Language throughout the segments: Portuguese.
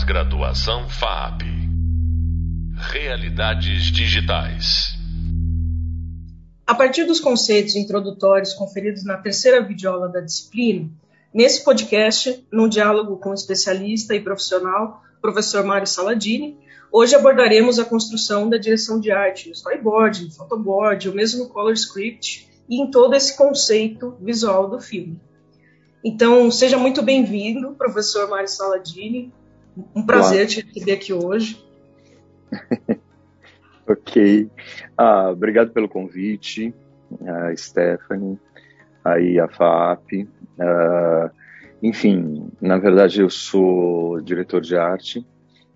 Pós-graduação FAP. Realidades digitais. A partir dos conceitos introdutórios conferidos na terceira videoaula da disciplina, nesse podcast, num diálogo com o especialista e profissional, professor Mário Saladini, hoje abordaremos a construção da direção de arte no storyboard, no photoboard, ou mesmo no color script, e em todo esse conceito visual do filme. Então, seja muito bem-vindo, professor Mário Saladini. Um prazer te receber aqui hoje. ok. Ah, obrigado pelo convite, a Stephanie, aí a FAP. Ah, enfim, na verdade eu sou diretor de arte,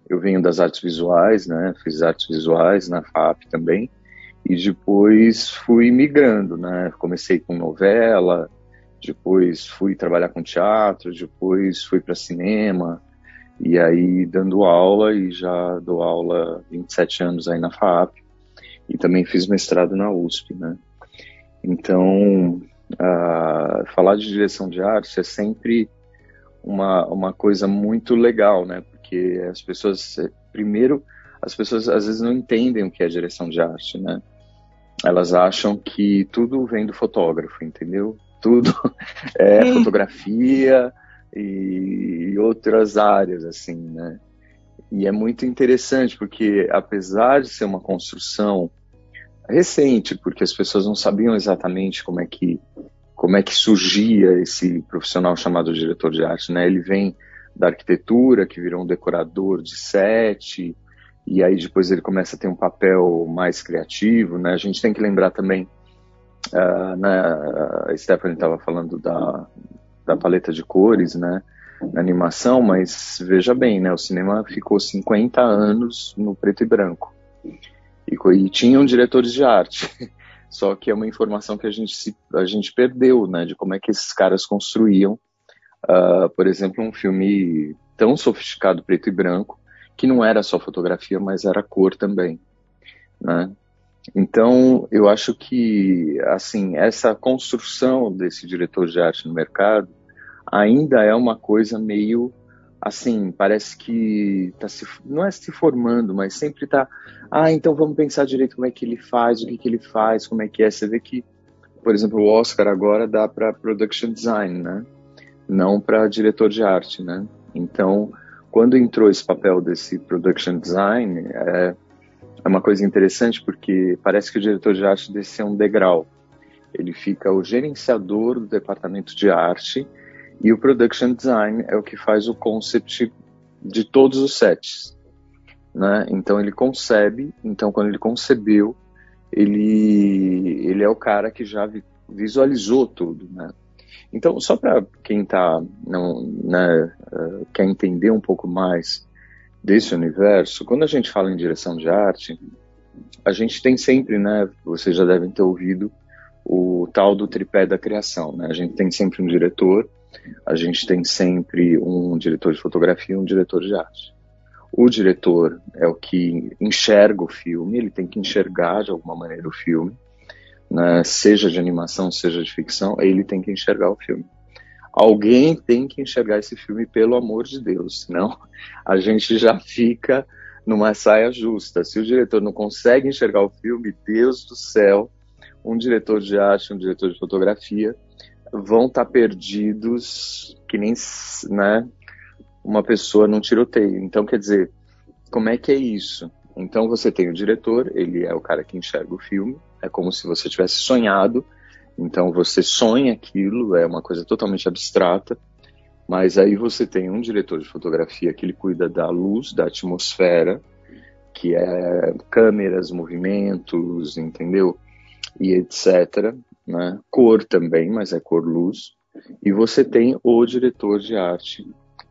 eu venho das artes visuais, né? Fiz artes visuais na FAP também, e depois fui migrando, né? Comecei com novela, depois fui trabalhar com teatro, depois fui para cinema, e aí dando aula, e já dou aula 27 anos aí na FAP, e também fiz mestrado na USP, né? Então, uh, falar de direção de arte é sempre uma, uma coisa muito legal, né? Porque as pessoas, primeiro, as pessoas às vezes não entendem o que é direção de arte, né? Elas acham que tudo vem do fotógrafo, entendeu? Tudo é fotografia e outras áreas, assim, né? E é muito interessante porque, apesar de ser uma construção recente, porque as pessoas não sabiam exatamente como é que como é que surgia esse profissional chamado diretor de arte, né? Ele vem da arquitetura, que virou um decorador de set, e aí depois ele começa a ter um papel mais criativo, né? A gente tem que lembrar também, uh, a Stephanie estava falando da, da paleta de cores, né? na animação, mas veja bem, né, o cinema ficou 50 anos no preto e branco. E, e tinham diretores de arte. Só que é uma informação que a gente, se, a gente perdeu, né, de como é que esses caras construíam, uh, por exemplo, um filme tão sofisticado preto e branco, que não era só fotografia, mas era cor também, né? Então, eu acho que, assim, essa construção desse diretor de arte no mercado ainda é uma coisa meio assim, parece que tá se, não é se formando, mas sempre tá, ah, então vamos pensar direito como é que ele faz, o que que ele faz, como é que é. Você vê que, por exemplo, o Oscar agora dá para production design, né? Não para diretor de arte, né? Então, quando entrou esse papel desse production design, é, é uma coisa interessante porque parece que o diretor de arte desceu um degrau. Ele fica o gerenciador do departamento de arte e o production design é o que faz o concept de todos os sets. Né? Então ele concebe, então quando ele concebeu, ele, ele é o cara que já visualizou tudo. Né? Então, só para quem tá, não, né, uh, quer entender um pouco mais desse universo, quando a gente fala em direção de arte, a gente tem sempre, né, vocês já devem ter ouvido, o tal do tripé da criação. Né? A gente tem sempre um diretor, a gente tem sempre um diretor de fotografia e um diretor de arte. O diretor é o que enxerga o filme, ele tem que enxergar de alguma maneira o filme, né? seja de animação, seja de ficção, ele tem que enxergar o filme. Alguém tem que enxergar esse filme, pelo amor de Deus, senão a gente já fica numa saia justa. Se o diretor não consegue enxergar o filme, Deus do céu, um diretor de arte, um diretor de fotografia vão estar tá perdidos que nem né, uma pessoa num tiroteio. Então, quer dizer, como é que é isso? Então, você tem o diretor, ele é o cara que enxerga o filme, é como se você tivesse sonhado. Então, você sonha aquilo, é uma coisa totalmente abstrata. Mas aí você tem um diretor de fotografia que ele cuida da luz, da atmosfera, que é câmeras, movimentos, entendeu? E etc né? cor também, mas é cor luz. E você tem o diretor de arte,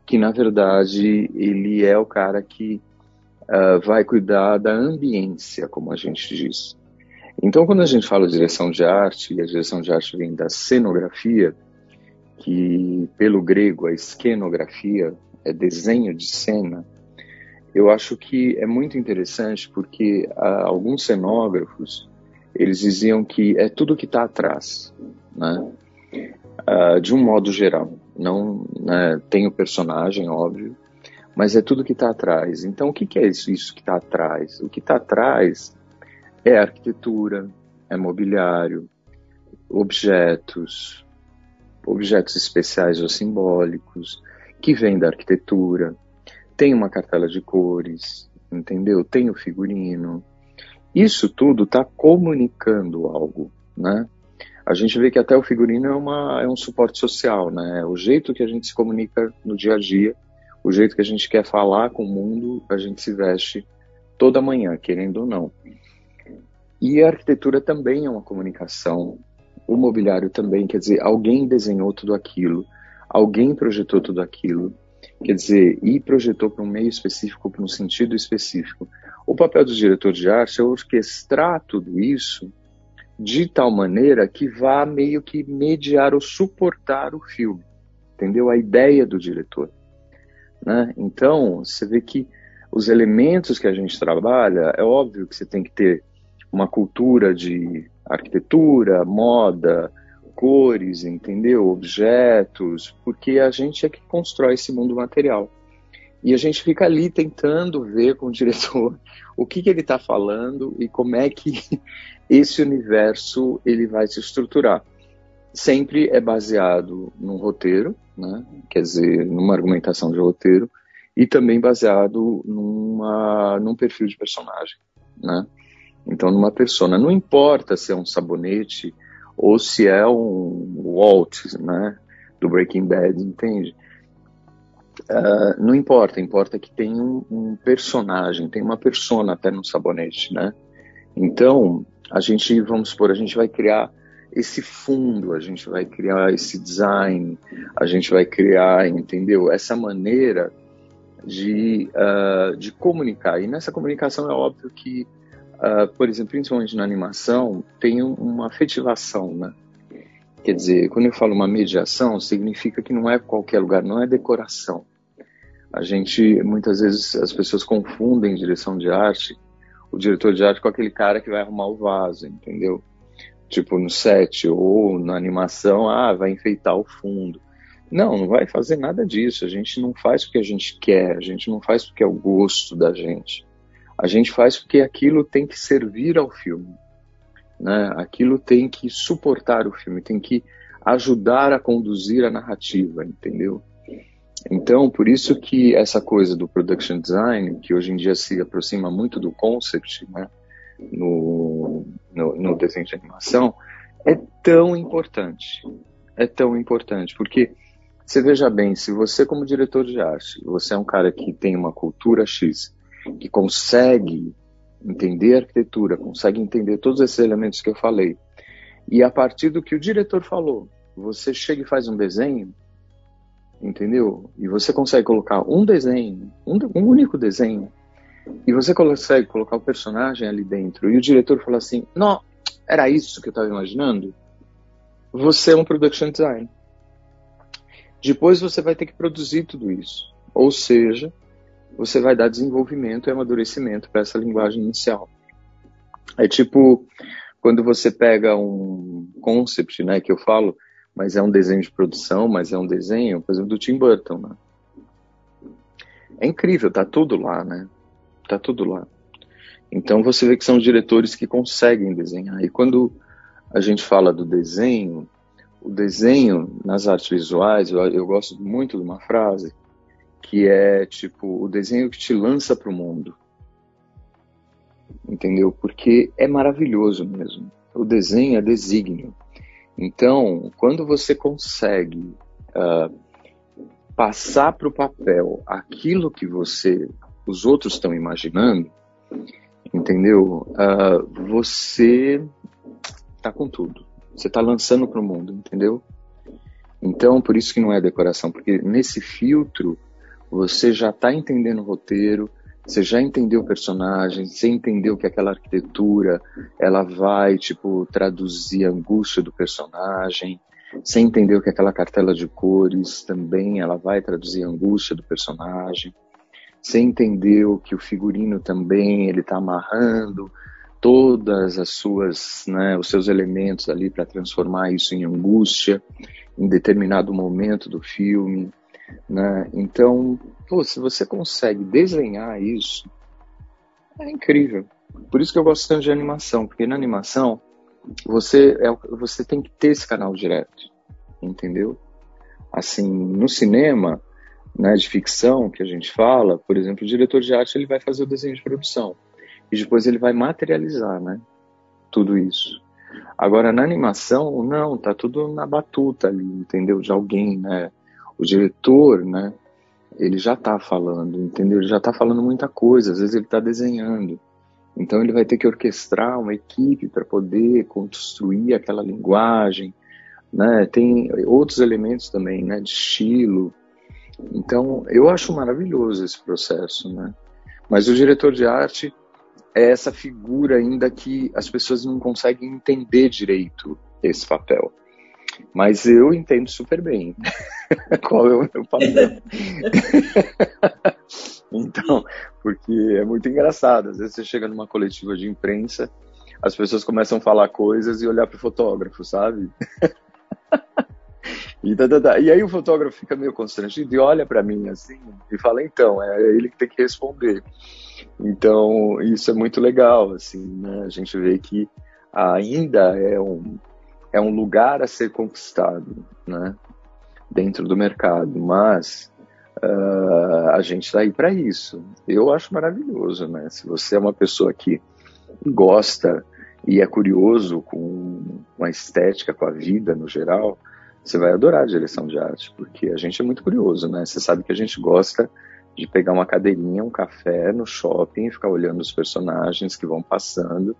que na verdade ele é o cara que uh, vai cuidar da ambiência, como a gente diz. Então, quando a gente fala direção de arte, e a direção de arte vem da cenografia, que pelo grego a esquenografia é desenho de cena, eu acho que é muito interessante porque uh, alguns cenógrafos eles diziam que é tudo que está atrás, né? Uh, de um modo geral. Não né, tem o personagem, óbvio, mas é tudo que está atrás. Então, o que, que é isso, isso que está atrás? O que está atrás é arquitetura, é mobiliário, objetos, objetos especiais ou simbólicos, que vêm da arquitetura, tem uma cartela de cores, entendeu? Tem o figurino. Isso tudo está comunicando algo, né? A gente vê que até o figurino é, uma, é um suporte social, né? O jeito que a gente se comunica no dia a dia, o jeito que a gente quer falar com o mundo, a gente se veste toda manhã, querendo ou não. E a arquitetura também é uma comunicação, o mobiliário também, quer dizer, alguém desenhou tudo aquilo, alguém projetou tudo aquilo, quer dizer, e projetou para um meio específico, para um sentido específico. O papel do diretor de arte é orquestrar tudo isso de tal maneira que vá meio que mediar ou suportar o filme, entendeu? A ideia do diretor. Né? Então, você vê que os elementos que a gente trabalha, é óbvio que você tem que ter uma cultura de arquitetura, moda, cores, entendeu? Objetos, porque a gente é que constrói esse mundo material. E a gente fica ali tentando ver com o diretor o que, que ele está falando e como é que esse universo ele vai se estruturar. Sempre é baseado num roteiro, né? quer dizer, numa argumentação de roteiro, e também baseado numa, num perfil de personagem. Né? Então, numa persona. Não importa se é um sabonete ou se é um Walt, né? do Breaking Bad, entende? Uh, não importa, importa que tem um, um, personagem, tem uma persona até no sabonete, né? Então, a gente, vamos supor, a gente vai criar esse fundo, a gente vai criar esse design, a gente vai criar, entendeu? Essa maneira de, uh, de comunicar. E nessa comunicação é óbvio que, uh, por exemplo, principalmente na animação, tem uma afetivação, né? Quer dizer, quando eu falo uma mediação, significa que não é qualquer lugar, não é decoração. A gente, muitas vezes, as pessoas confundem direção de arte, o diretor de arte com aquele cara que vai arrumar o vaso, entendeu? Tipo no set ou na animação, ah, vai enfeitar o fundo. Não, não vai fazer nada disso. A gente não faz porque a gente quer, a gente não faz porque é o gosto da gente. A gente faz porque aquilo tem que servir ao filme. Né? Aquilo tem que suportar o filme, tem que ajudar a conduzir a narrativa, entendeu? Então, por isso que essa coisa do production design, que hoje em dia se aproxima muito do concept, né, no, no, no desenho de animação, é tão importante. É tão importante, porque você veja bem, se você como diretor de arte, você é um cara que tem uma cultura X, que consegue entender a arquitetura, consegue entender todos esses elementos que eu falei, e a partir do que o diretor falou, você chega e faz um desenho, entendeu? E você consegue colocar um desenho, um, um único desenho, e você consegue colocar o personagem ali dentro, e o diretor fala assim: Não, era isso que eu estava imaginando. Você é um production design. Depois você vai ter que produzir tudo isso. Ou seja, você vai dar desenvolvimento e amadurecimento para essa linguagem inicial. É tipo quando você pega um concept, né, que eu falo, mas é um desenho de produção, mas é um desenho, por exemplo, do Tim Burton, né? É incrível, tá tudo lá, né? Tá tudo lá. Então você vê que são diretores que conseguem desenhar. E quando a gente fala do desenho, o desenho nas artes visuais, eu, eu gosto muito de uma frase que é tipo o desenho que te lança para o mundo. Entendeu? Porque é maravilhoso mesmo. O desenho é desígnio. Então, quando você consegue uh, passar para o papel aquilo que você, os outros estão imaginando, entendeu? Uh, você está com tudo. Você está lançando para o mundo, entendeu? Então, por isso que não é decoração, porque nesse filtro você já está entendendo o roteiro, você já entendeu o personagem, você entendeu que aquela arquitetura ela vai tipo traduzir a angústia do personagem, você entendeu que aquela cartela de cores também ela vai traduzir a angústia do personagem, você entendeu que o figurino também ele está amarrando todas as suas, né, os seus elementos ali para transformar isso em angústia em determinado momento do filme, né? Então Pô, se você consegue desenhar isso, é incrível. Por isso que eu gosto tanto de animação, porque na animação você, é, você tem que ter esse canal direto, entendeu? Assim, no cinema, né, de ficção que a gente fala, por exemplo, o diretor de arte ele vai fazer o desenho de produção e depois ele vai materializar, né, tudo isso. Agora na animação, não, tá tudo na batuta ali, entendeu? De alguém, né? O diretor, né? Ele já tá falando, entendeu? Ele já tá falando muita coisa, às vezes ele tá desenhando. Então ele vai ter que orquestrar uma equipe para poder construir aquela linguagem, né? Tem outros elementos também, né? De estilo. Então eu acho maravilhoso esse processo, né? Mas o diretor de arte é essa figura ainda que as pessoas não conseguem entender direito esse papel. Mas eu entendo super bem qual é o meu papel. então, porque é muito engraçado. Às vezes você chega numa coletiva de imprensa, as pessoas começam a falar coisas e olhar para o fotógrafo, sabe? e, da, da, da. e aí o fotógrafo fica meio constrangido e olha para mim assim e fala: então, é ele que tem que responder. Então, isso é muito legal, assim, né? A gente vê que ainda é um, é um lugar a ser conquistado, né? Dentro do mercado, mas uh, a gente está aí para isso. Eu acho maravilhoso, né? Se você é uma pessoa que gosta e é curioso com a estética, com a vida no geral, você vai adorar a direção de arte, porque a gente é muito curioso, né? Você sabe que a gente gosta de pegar uma cadeirinha, um café no shopping, ficar olhando os personagens que vão passando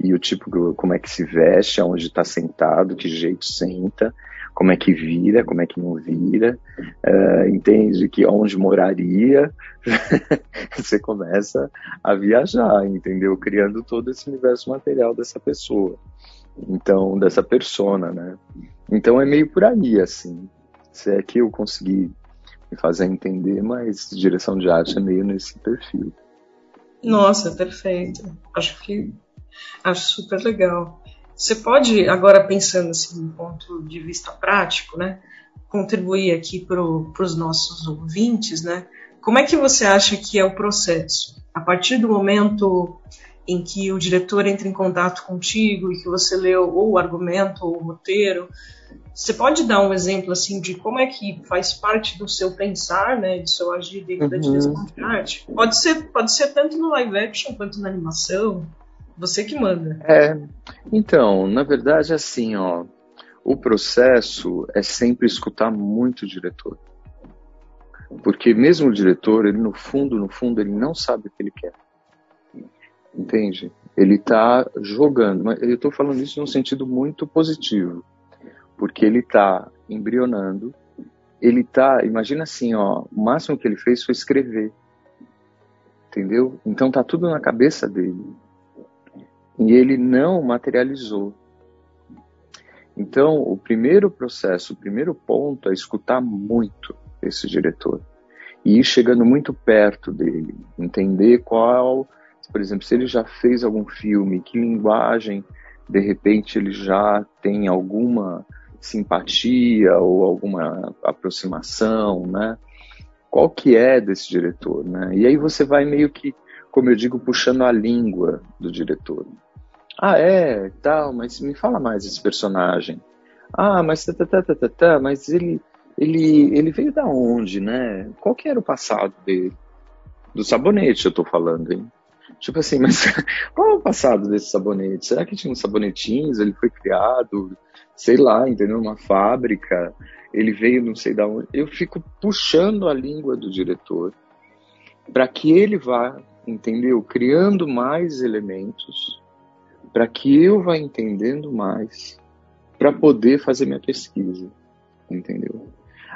e o tipo, como é que se veste, aonde está sentado, que jeito senta, como é que vira, como é que não vira, uh, entende que onde moraria, você começa a viajar, entendeu? Criando todo esse universo material dessa pessoa, então, dessa persona, né? Então é meio por aí, assim, se é que eu consegui me fazer entender, mas direção de arte é meio nesse perfil. Nossa, perfeito. Acho que acho super legal. Você pode, agora pensando assim, do ponto de vista prático, né, contribuir aqui para os nossos ouvintes, né? Como é que você acha que é o processo? A partir do momento em que o diretor entra em contato contigo e que você leu ou o argumento ou o roteiro, você pode dar um exemplo assim de como é que faz parte do seu pensar, né, de seu agir dentro uhum. da direção de arte? Pode ser, pode ser tanto no live action quanto na animação. Você que manda. É. Então, na verdade, assim, ó, o processo é sempre escutar muito o diretor. Porque mesmo o diretor, ele no fundo, no fundo, ele não sabe o que ele quer. Entende? Ele está jogando. Mas eu estou falando isso num sentido muito positivo porque ele está embrionando, ele está, imagina assim, ó, o máximo que ele fez foi escrever, entendeu? Então tá tudo na cabeça dele e ele não materializou. Então, o primeiro processo, o primeiro ponto é escutar muito esse diretor e ir chegando muito perto dele, entender qual, por exemplo, se ele já fez algum filme, que linguagem, de repente ele já tem alguma simpatia ou alguma aproximação, né? Qual que é desse diretor, né? E aí você vai meio que, como eu digo, puxando a língua do diretor. Ah, é, tal, mas me fala mais desse personagem. Ah, mas tá, tá, tá, tá, tá, tá mas ele, ele, ele veio da onde, né? Qual que era o passado dele? Do sabonete eu tô falando, hein? Tipo assim, mas qual é o passado desse sabonete? Será que tinha uns sabonetinhos? Ele foi criado? sei lá, entendeu? Uma fábrica, ele veio não sei da onde. Eu fico puxando a língua do diretor para que ele vá, entendeu? Criando mais elementos, para que eu vá entendendo mais, para poder fazer minha pesquisa, entendeu?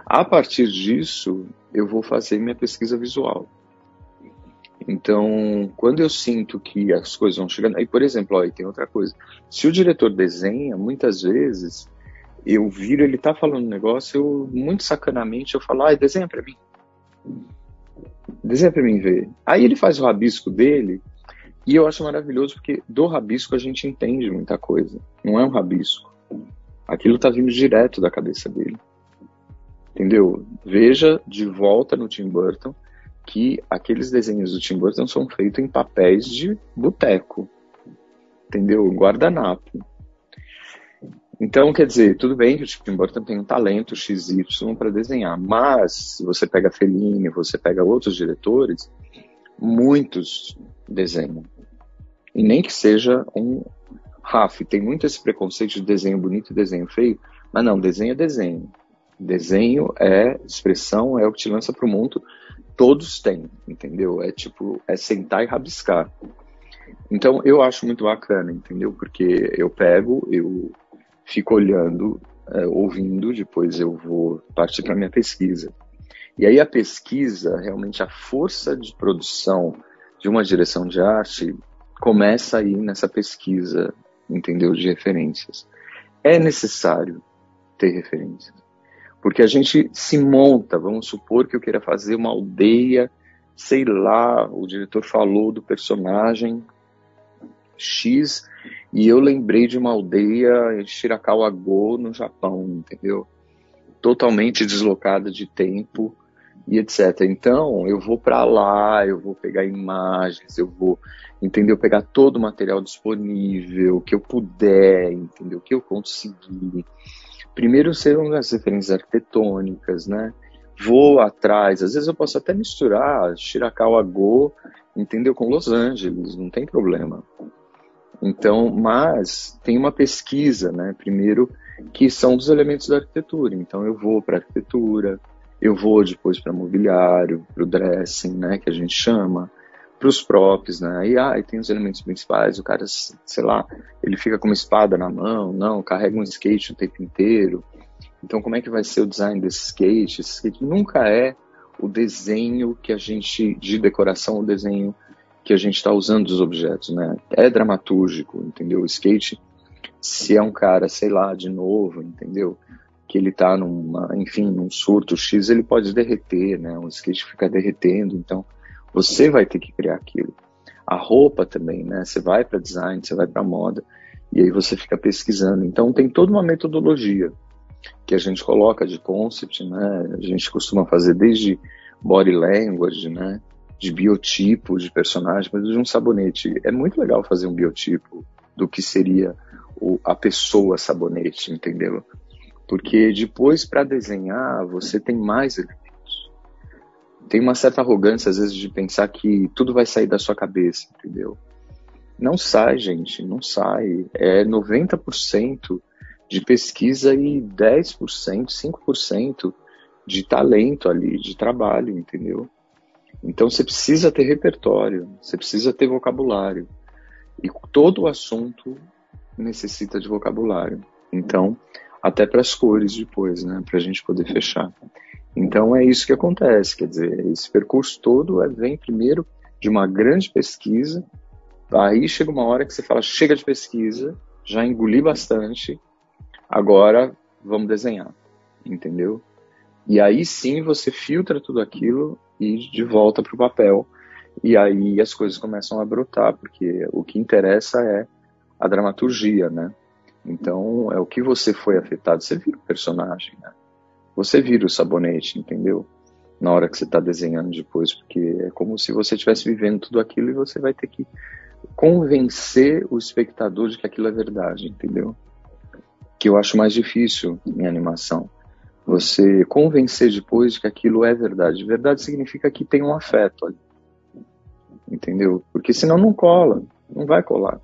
A partir disso, eu vou fazer minha pesquisa visual. Então, quando eu sinto que as coisas vão chegando. Aí, por exemplo, ó, aí tem outra coisa. Se o diretor desenha, muitas vezes eu viro, ele tá falando um negócio, eu, muito sacanamente, eu falo, ai, desenha para mim. Desenha para mim ver. Aí ele faz o rabisco dele, e eu acho maravilhoso porque do rabisco a gente entende muita coisa. Não é um rabisco. Aquilo tá vindo direto da cabeça dele. Entendeu? Veja de volta no Tim Burton que aqueles desenhos do Tim Burton são feitos em papéis de boteco. Entendeu? Guardanapo. Então, quer dizer, tudo bem que o Tim Burton tem um talento XY para desenhar, mas se você pega Fellini, você pega outros diretores, muitos desenham. E nem que seja um Raf, tem muito esse preconceito de desenho bonito e desenho feio, mas não, desenho é desenho. Desenho é expressão, é o que te lança para o mundo. Todos têm, entendeu? É tipo, é sentar e rabiscar. Então eu acho muito bacana, entendeu? Porque eu pego, eu fico olhando, é, ouvindo, depois eu vou partir para minha pesquisa. E aí a pesquisa, realmente a força de produção de uma direção de arte começa aí nessa pesquisa, entendeu, de referências. É necessário ter referências. Porque a gente se monta, vamos supor que eu queira fazer uma aldeia, sei lá, o diretor falou do personagem X e eu lembrei de uma aldeia em Shirakawa-go, no Japão, entendeu? Totalmente deslocada de tempo e etc. Então, eu vou para lá, eu vou pegar imagens, eu vou, entendeu? Pegar todo o material disponível, que eu puder, entendeu? Que eu conseguir. Primeiro serão as referências arquitetônicas, né? Vou atrás, às vezes eu posso até misturar Shirakawa-go, entendeu? Com Los Angeles, não tem problema. Então, mas tem uma pesquisa, né? Primeiro, que são dos elementos da arquitetura. Então, eu vou para arquitetura, eu vou depois para mobiliário, para o dressing, né? Que a gente chama, para os props, né? E ah, tem os elementos principais. O cara, sei lá, ele fica com uma espada na mão, não, carrega um skate o tempo inteiro. Então, como é que vai ser o design desse skate? Esse skate nunca é o desenho que a gente de decoração, o desenho que a gente está usando os objetos, né? É dramatúrgico, entendeu? O skate, se é um cara, sei lá, de novo, entendeu? Que ele tá numa, enfim, num surto X, ele pode derreter, né? O skate fica derretendo, então você vai ter que criar aquilo. A roupa também, né? Você vai para design, você vai para moda, e aí você fica pesquisando. Então tem toda uma metodologia que a gente coloca de concept, né? A gente costuma fazer desde body language, né? de biotipo de personagem, mas de um sabonete. É muito legal fazer um biotipo do que seria o, a pessoa sabonete, entendeu? Porque depois, para desenhar, você tem mais elementos. Tem uma certa arrogância, às vezes, de pensar que tudo vai sair da sua cabeça, entendeu? Não sai, gente, não sai. É 90% de pesquisa e 10%, 5% de talento ali, de trabalho, entendeu? Então você precisa ter repertório, você precisa ter vocabulário. E todo assunto necessita de vocabulário. Então, até para as cores depois, né, para a gente poder fechar. Então é isso que acontece, quer dizer, esse percurso todo é, vem primeiro de uma grande pesquisa, aí chega uma hora que você fala, chega de pesquisa, já engoli bastante, agora vamos desenhar, entendeu? E aí sim você filtra tudo aquilo e de volta para o papel. E aí as coisas começam a brotar, porque o que interessa é a dramaturgia, né? Então é o que você foi afetado. Você vira o personagem, né? Você vira o sabonete, entendeu? Na hora que você está desenhando depois, porque é como se você estivesse vivendo tudo aquilo e você vai ter que convencer o espectador de que aquilo é verdade, entendeu? Que eu acho mais difícil em animação você convencer depois de que aquilo é verdade. Verdade significa que tem um afeto ali. Entendeu? Porque senão não cola, não vai colar.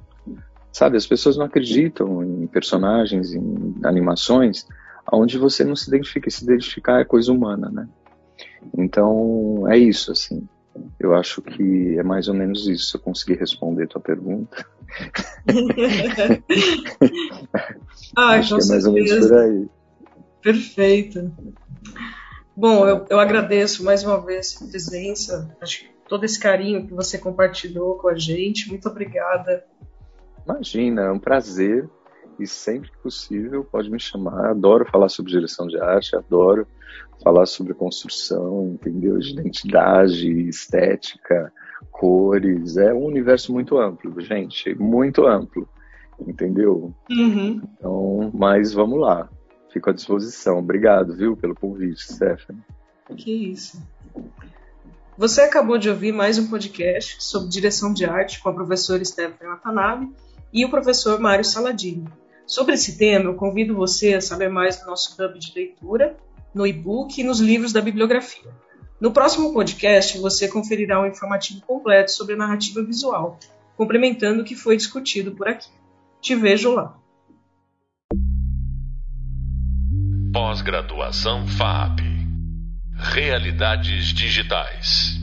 Sabe, as pessoas não acreditam em personagens, em animações, onde você não se identifica. Se identificar é coisa humana, né? Então, é isso, assim. Eu acho que é mais ou menos isso, se eu conseguir responder a tua pergunta. ah, acho que é mais ou menos por aí. Perfeito. Bom, eu, eu agradeço mais uma vez a presença, acho que todo esse carinho que você compartilhou com a gente. Muito obrigada. Imagina, é um prazer e sempre que possível pode me chamar. Adoro falar sobre direção de arte, adoro falar sobre construção, entendeu? De identidade, estética, cores. É um universo muito amplo, gente, muito amplo, entendeu? Uhum. Então, mas vamos lá. fico à disposição. Obrigado, viu, pelo convite, Stephanie. Que isso. Você acabou de ouvir mais um podcast sobre direção de arte com a professora Stephanie Watanabe e o professor Mário Saladini. Sobre esse tema, eu convido você a saber mais no nosso hub de leitura, no e-book e nos livros da bibliografia. No próximo podcast, você conferirá um informativo completo sobre a narrativa visual, complementando o que foi discutido por aqui. Te vejo lá. Pós-graduação FAP Realidades Digitais.